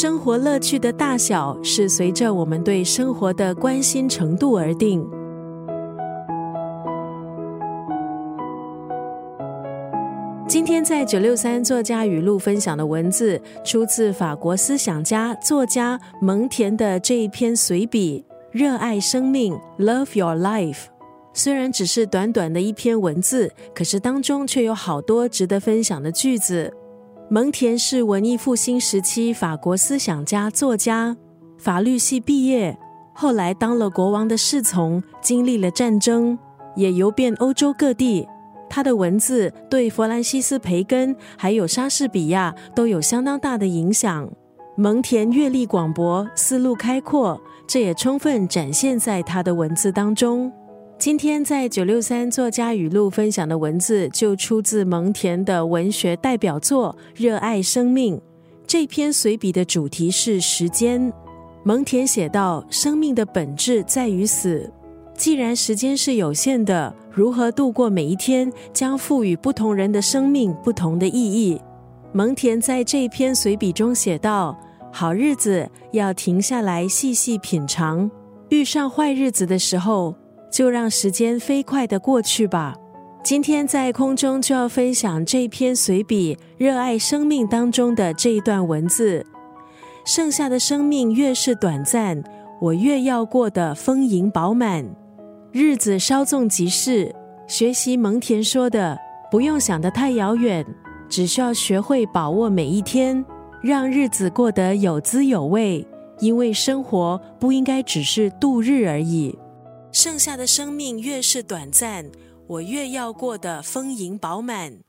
生活乐趣的大小是随着我们对生活的关心程度而定。今天在九六三作家语录分享的文字，出自法国思想家、作家蒙田的这一篇随笔《热爱生命》（Love Your Life）。虽然只是短短的一篇文字，可是当中却有好多值得分享的句子。蒙田是文艺复兴时期法国思想家、作家，法律系毕业，后来当了国王的侍从，经历了战争，也游遍欧洲各地。他的文字对弗兰西斯·培根还有莎士比亚都有相当大的影响。蒙田阅历广博，思路开阔，这也充分展现在他的文字当中。今天在九六三作家语录分享的文字，就出自蒙田的文学代表作《热爱生命》。这篇随笔的主题是时间。蒙田写道：“生命的本质在于死。”既然时间是有限的，如何度过每一天，将赋予不同人的生命不同的意义。蒙田在这篇随笔中写道：“好日子要停下来细细品尝，遇上坏日子的时候，就让时间飞快的过去吧。”今天在空中就要分享这篇随笔《热爱生命》当中的这一段文字：剩下的生命越是短暂，我越要过得丰盈饱满。日子稍纵即逝，学习蒙田说的，不用想得太遥远，只需要学会把握每一天，让日子过得有滋有味。因为生活不应该只是度日而已。剩下的生命越是短暂，我越要过得丰盈饱满。